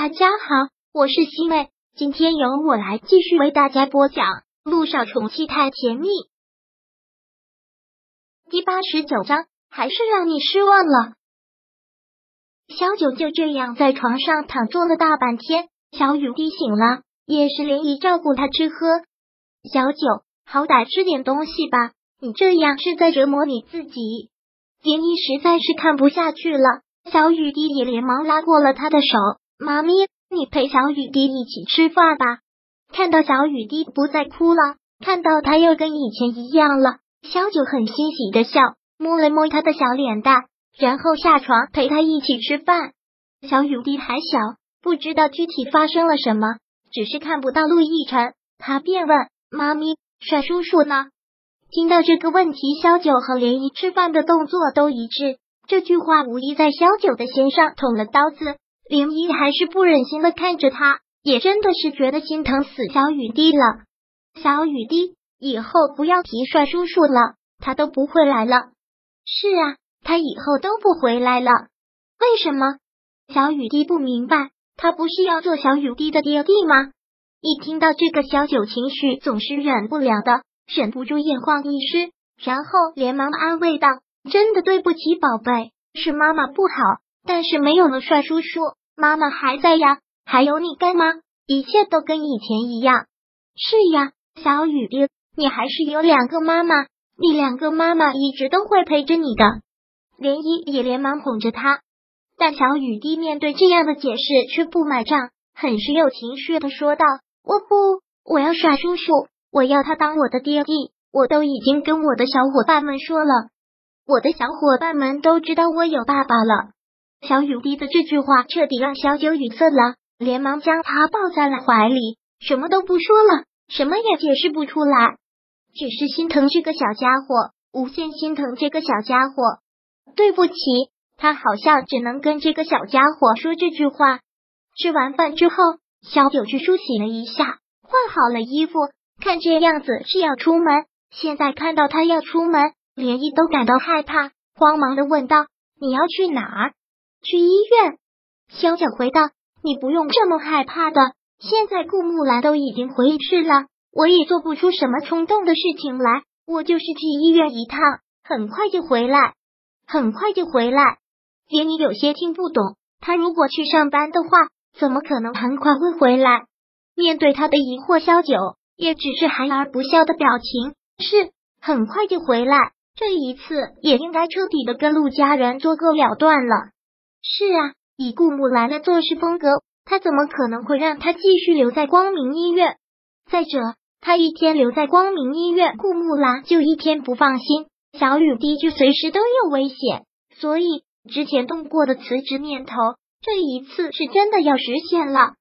大家好，我是西妹，今天由我来继续为大家播讲《路上宠妻太甜蜜》第八十九章，还是让你失望了。小九就这样在床上躺坐了大半天，小雨滴醒了，也是连姨照顾他吃喝。小九，好歹吃点东西吧，你这样是在折磨你自己。连姨实在是看不下去了，小雨滴也连忙拉过了他的手。妈咪，你陪小雨滴一起吃饭吧。看到小雨滴不再哭了，看到他又跟以前一样了，小九很欣喜的笑，摸了摸他的小脸蛋，然后下床陪他一起吃饭。小雨滴还小，不知道具体发生了什么，只是看不到陆亦辰，他便问妈咪：“帅叔叔呢？”听到这个问题，小九和涟漪吃饭的动作都一致。这句话无疑在小九的心上捅了刀子。林一还是不忍心的看着他，也真的是觉得心疼死小雨滴了。小雨滴，以后不要提帅叔叔了，他都不会来了。是啊，他以后都不回来了。为什么？小雨滴不明白，他不是要做小雨滴的爹地吗？一听到这个，小九情绪总是忍不了的，忍不住眼眶一湿，然后连忙安慰道：“真的对不起，宝贝，是妈妈不好，但是没有了帅叔叔。”妈妈还在呀，还有你干妈，一切都跟以前一样。是呀，小雨滴，你还是有两个妈妈，你两个妈妈一直都会陪着你的。涟漪也连忙哄着他，但小雨滴面对这样的解释却不买账，很是有情绪的说道：“我不，我要耍叔叔，我要他当我的爹地。我都已经跟我的小伙伴们说了，我的小伙伴们都知道我有爸爸了。”小雨滴的这句话彻底让小九语塞了，连忙将他抱在了怀里，什么都不说了，什么也解释不出来，只是心疼这个小家伙，无限心疼这个小家伙。对不起，他好像只能跟这个小家伙说这句话。吃完饭之后，小九去梳洗了一下，换好了衣服，看这样子是要出门。现在看到他要出门，连漪都感到害怕，慌忙的问道：“你要去哪儿？”去医院，萧九回道：“你不用这么害怕的。现在顾木兰都已经回去了，我也做不出什么冲动的事情来。我就是去医院一趟，很快就回来，很快就回来。”连你有些听不懂，他如果去上班的话，怎么可能很快会回来？面对他的疑惑，萧九也只是含而不笑的表情。是很快就回来，这一次也应该彻底的跟陆家人做个了断了。是啊，以顾木兰的做事风格，他怎么可能会让他继续留在光明医院？再者，他一天留在光明医院，顾木兰就一天不放心，小雨滴就随时都有危险。所以之前动过的辞职念头，这一次是真的要实现了。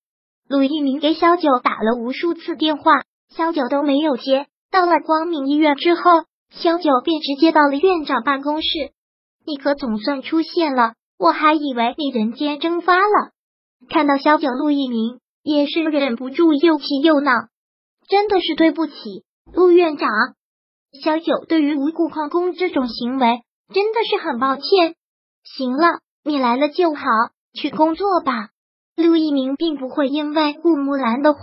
陆一鸣给小九打了无数次电话，小九都没有接。到了光明医院之后，小九便直接到了院长办公室。你可总算出现了。我还以为你人间蒸发了。看到萧九陆一鸣，也是忍不住又气又恼。真的是对不起，陆院长。萧九对于无故旷工这种行为，真的是很抱歉。行了，你来了就好，去工作吧。陆一鸣并不会因为顾木兰的话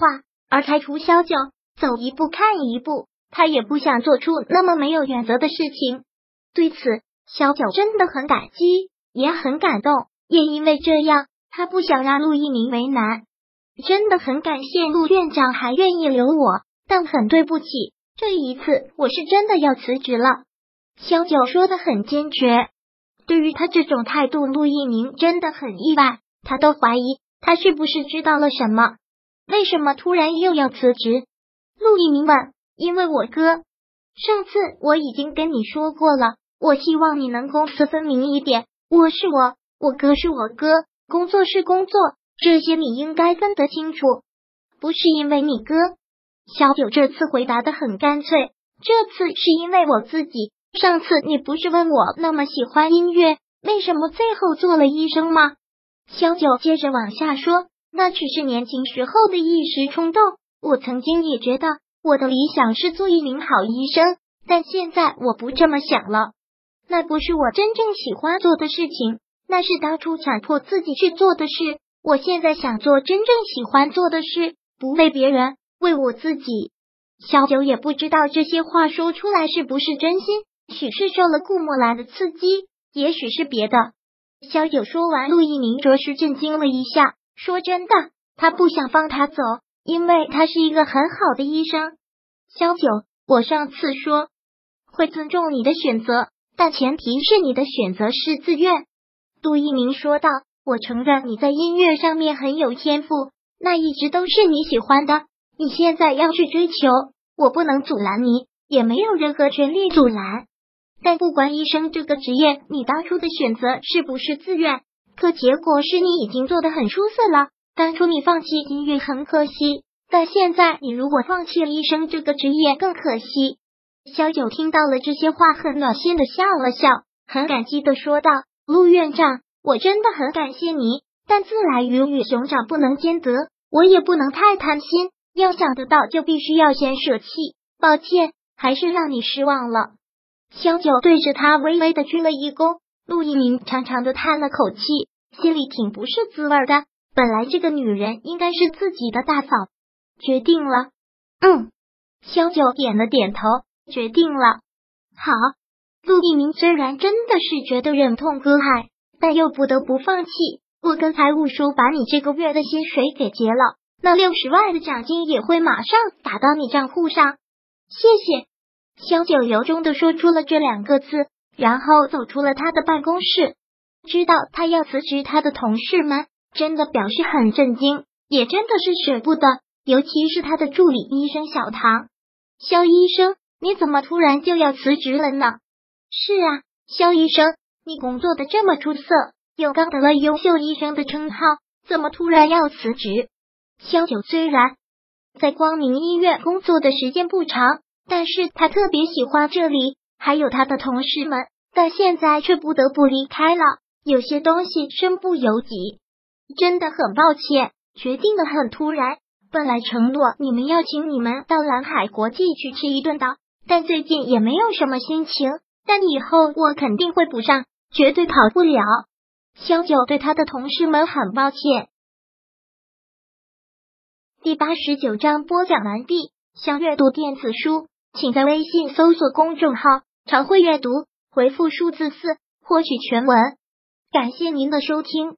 而开除萧九，走一步看一步，他也不想做出那么没有原则的事情。对此，萧九真的很感激。也很感动，也因为这样，他不想让陆一鸣为难。真的很感谢陆院长还愿意留我，但很对不起，这一次我是真的要辞职了。萧九说的很坚决，对于他这种态度，陆一鸣真的很意外，他都怀疑他是不是知道了什么，为什么突然又要辞职？陆一鸣问：“因为我哥，上次我已经跟你说过了，我希望你能公私分明一点。”我是我，我哥是我哥，工作是工作，这些你应该分得清楚。不是因为你哥，小九这次回答的很干脆。这次是因为我自己。上次你不是问我那么喜欢音乐，为什么最后做了医生吗？小九接着往下说，那只是年轻时候的一时冲动。我曾经也觉得我的理想是做一名好医生，但现在我不这么想了。那不是我真正喜欢做的事情，那是当初强迫自己去做的事。我现在想做真正喜欢做的事，不为别人，为我自己。小九也不知道这些话说出来是不是真心，许是受了顾墨兰的刺激，也许是别的。小九说完，陆一鸣着实震惊了一下。说真的，他不想放他走，因为他是一个很好的医生。小九，我上次说会尊重你的选择，但前提是你的选择是自愿。杜一鸣说道：“我承认你在音乐上面很有天赋，那一直都是你喜欢的。你现在要去追求，我不能阻拦你，也没有任何权利阻拦。但不管医生这个职业，你当初的选择是不是自愿？可结果是你已经做得很出色了。当初你放弃音乐很可惜，但现在你如果放弃了医生这个职业更可惜。”小九听到了这些话，很暖心的笑了笑，很感激的说道。陆院长，我真的很感谢你，但自来鱼与熊掌不能兼得，我也不能太贪心，要想得到就必须要先舍弃。抱歉，还是让你失望了。萧九对着他微微的鞠了一躬，陆一鸣长长的叹了口气，心里挺不是滋味的。本来这个女人应该是自己的大嫂，决定了。嗯，萧九点了点头，决定了。好。陆一鸣虽然真的是觉得忍痛割爱，但又不得不放弃。我跟财务叔把你这个月的薪水给结了，那六十万的奖金也会马上打到你账户上。谢谢。萧九由衷的说出了这两个字，然后走出了他的办公室。知道他要辞职，他的同事们真的表示很震惊，也真的是舍不得，尤其是他的助理医生小唐。肖医生，你怎么突然就要辞职了呢？是啊，肖医生，你工作的这么出色，又刚得了优秀医生的称号，怎么突然要辞职？肖九虽然在光明医院工作的时间不长，但是他特别喜欢这里，还有他的同事们，但现在却不得不离开了。有些东西身不由己，真的很抱歉，决定的很突然。本来承诺你们要请你们到蓝海国际去吃一顿的，但最近也没有什么心情。但以后我肯定会补上，绝对跑不了。萧九对他的同事们很抱歉。第八十九章播讲完毕。想阅读电子书，请在微信搜索公众号“常会阅读”，回复数字四获取全文。感谢您的收听。